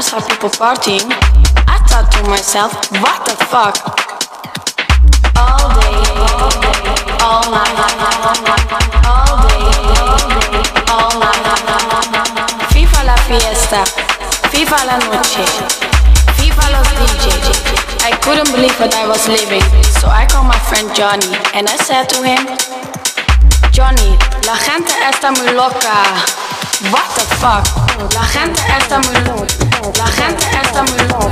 partying, I thought to myself, what the fuck? All day, all day, all night, all day, all night. viva la fiesta, viva la noche, viva los DJs. I couldn't believe what I was living, so I called my friend Johnny and I said to him, Johnny, la gente está muy loca. What the fuck? La gente está muy loca. La gente está muy loca.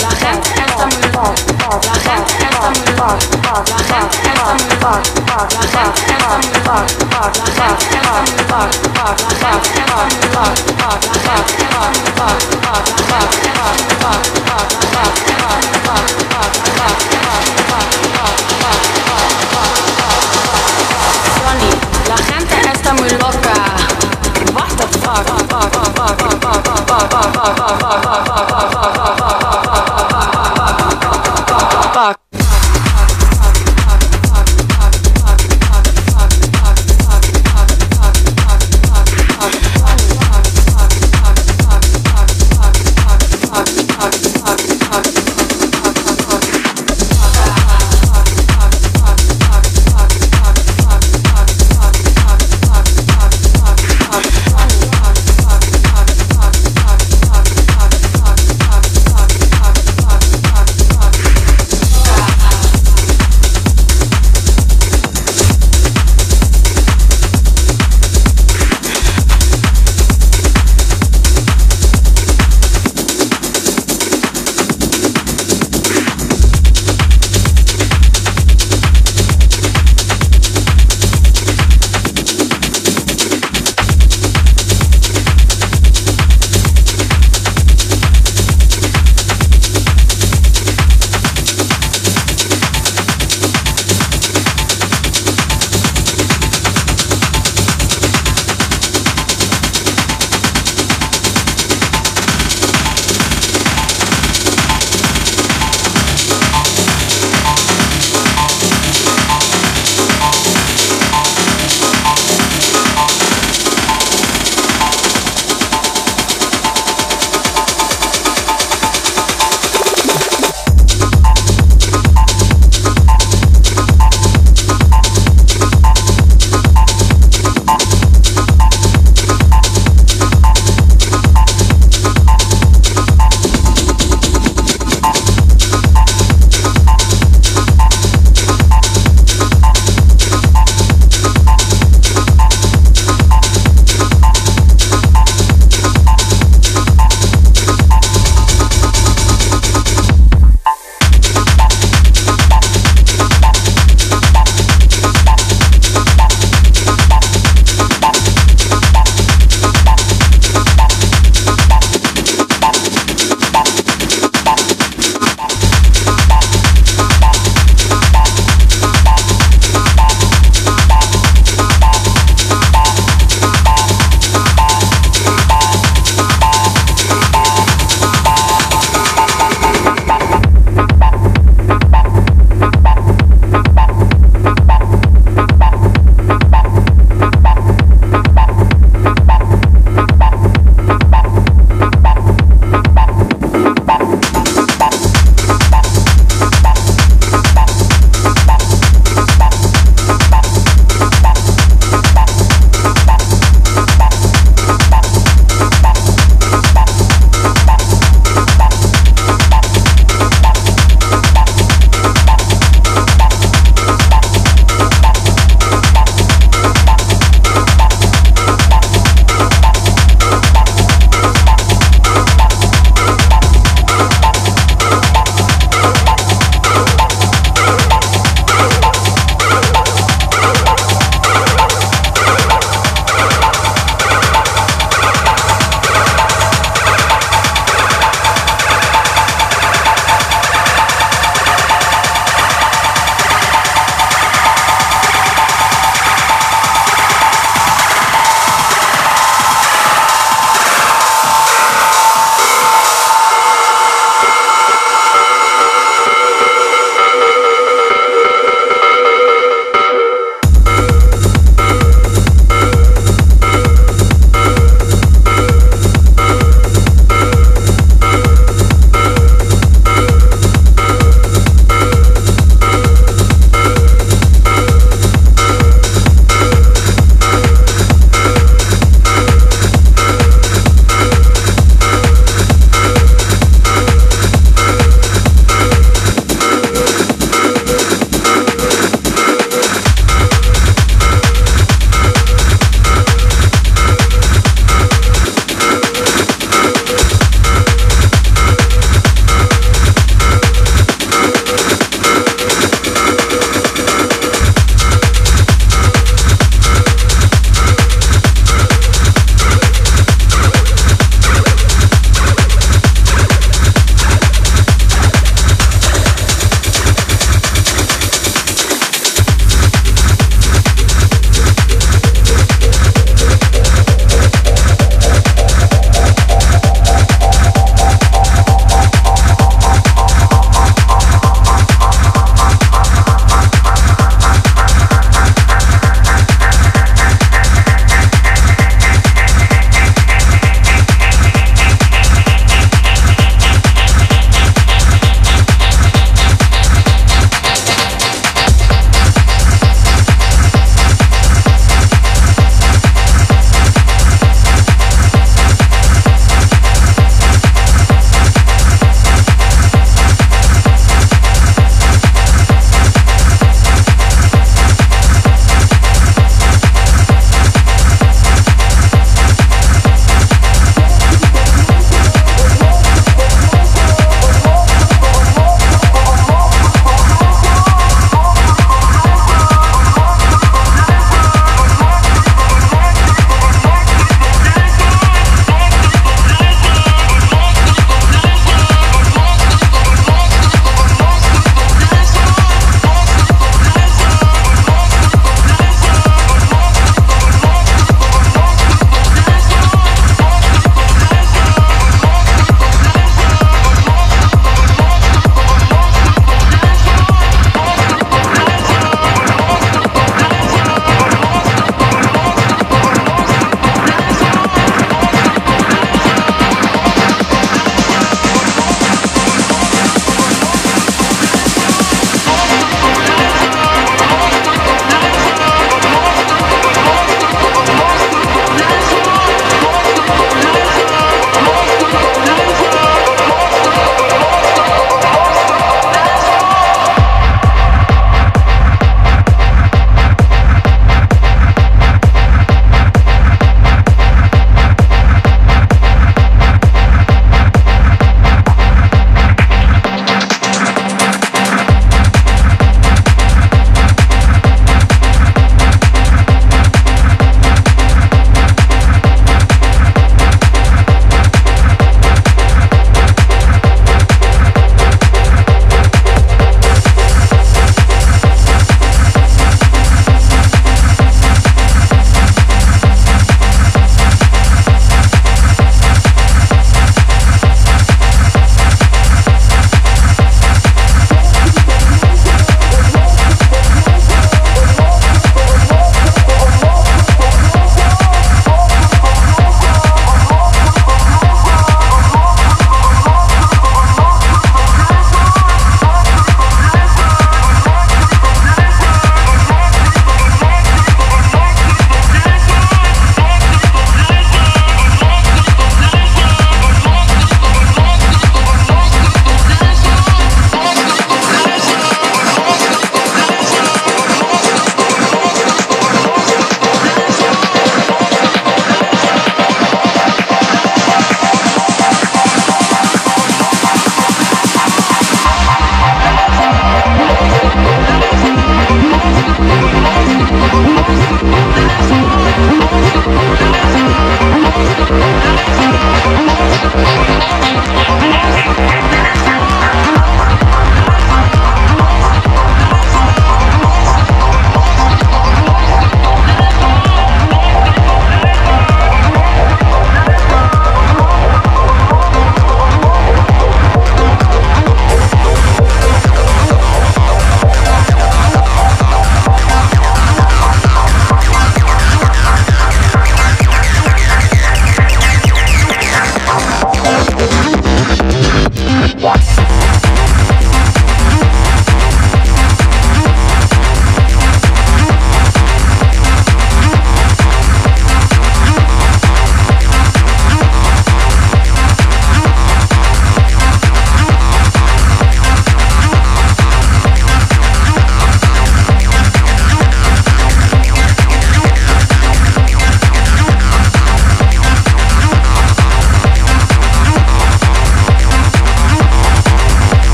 La gente está muy loca. La gente está muy loca. La gente está muy loca. La gente está muy loca. La gente está muy loca. La gente está muy loca. La gente está muy loca. La gente está muy loca. La gente está muy loca. Johnny, la gente está muy loca. What the fuck?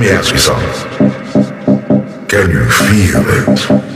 Let me ask you something. Can you feel it?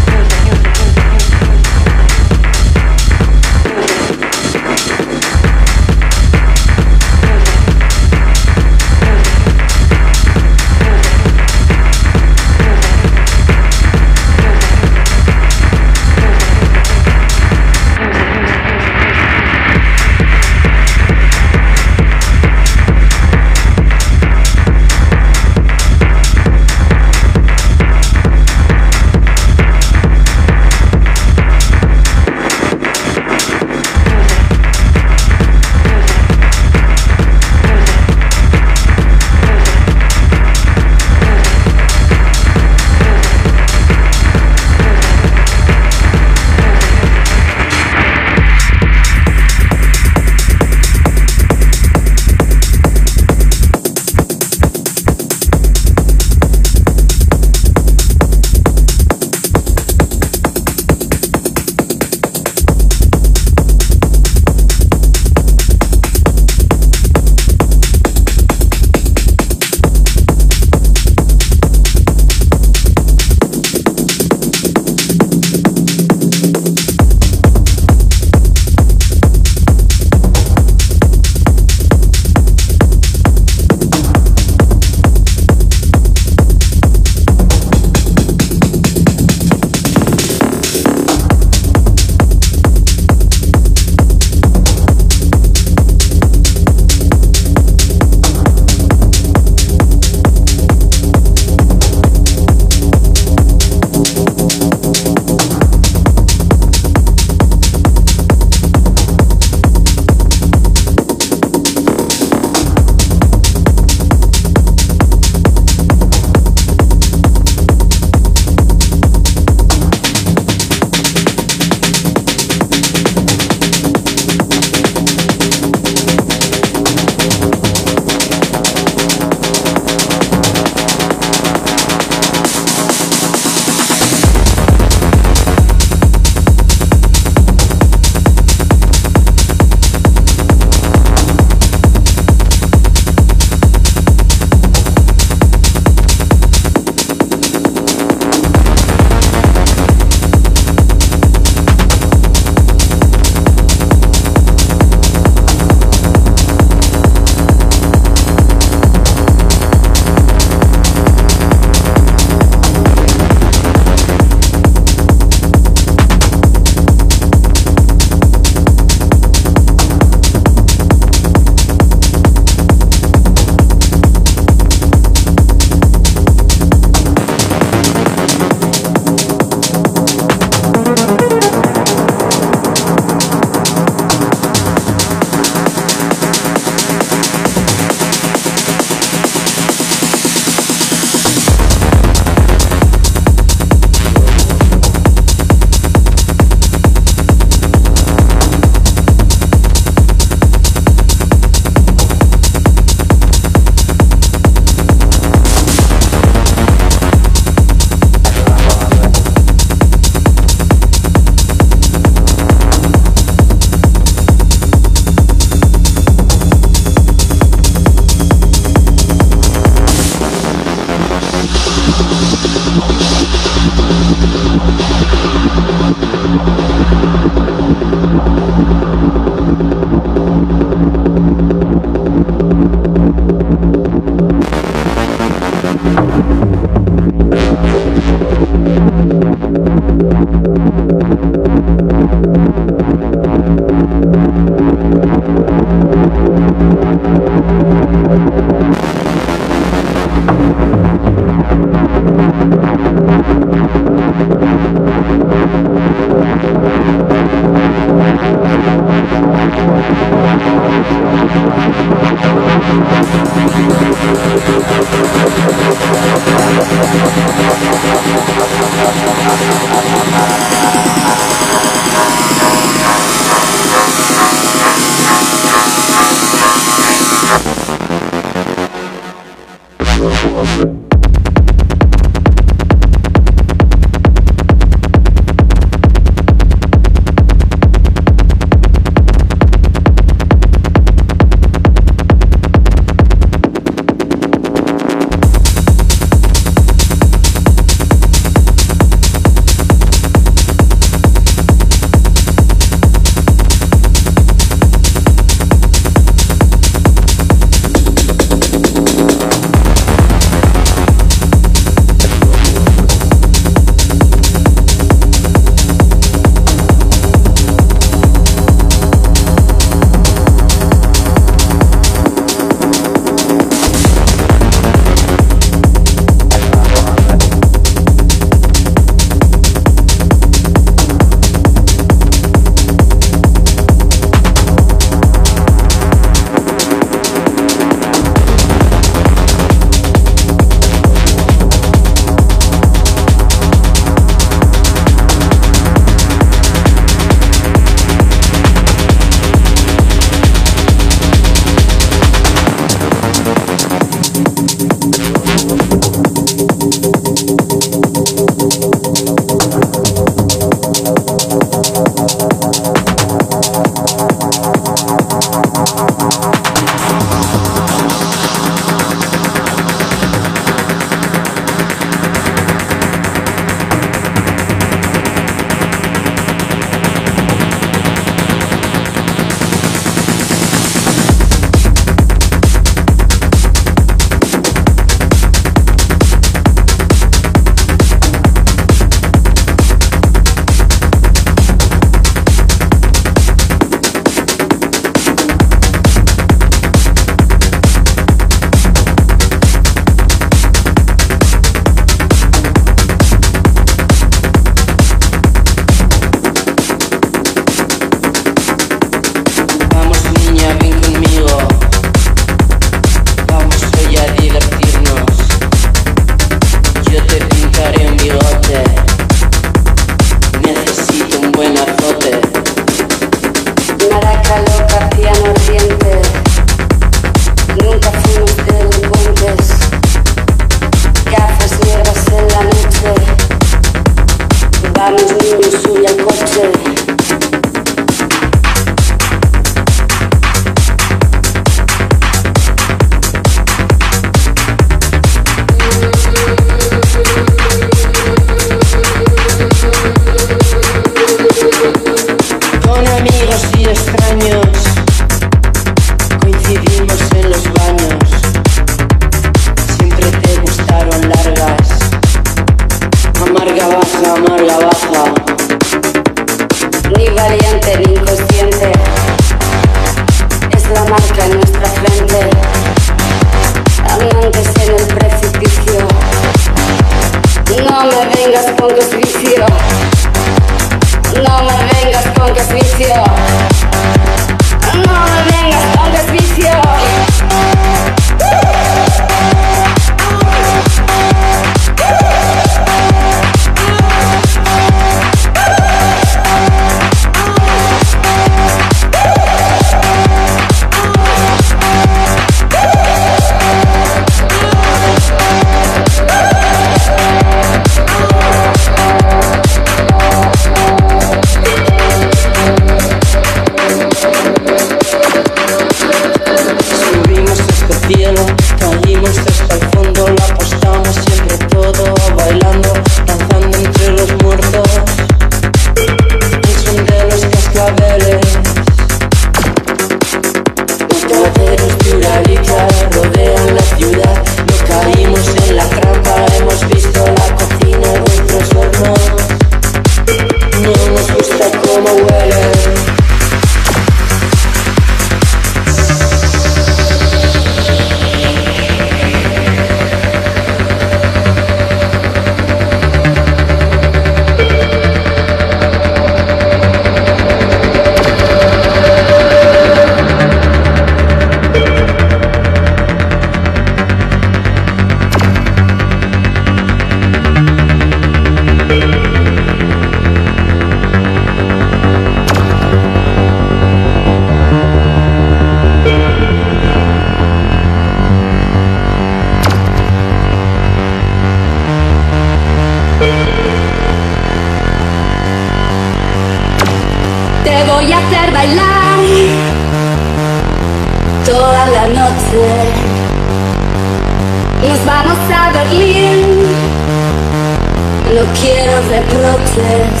Quiero reproches,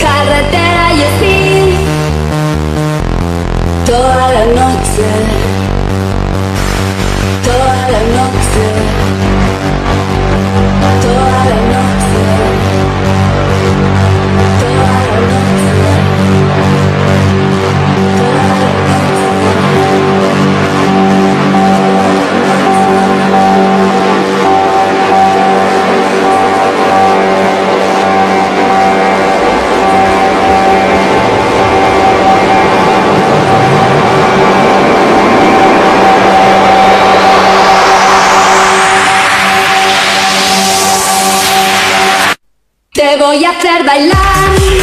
carretera y así toda la noche, toda la noche, toda la noche, Amsterdam.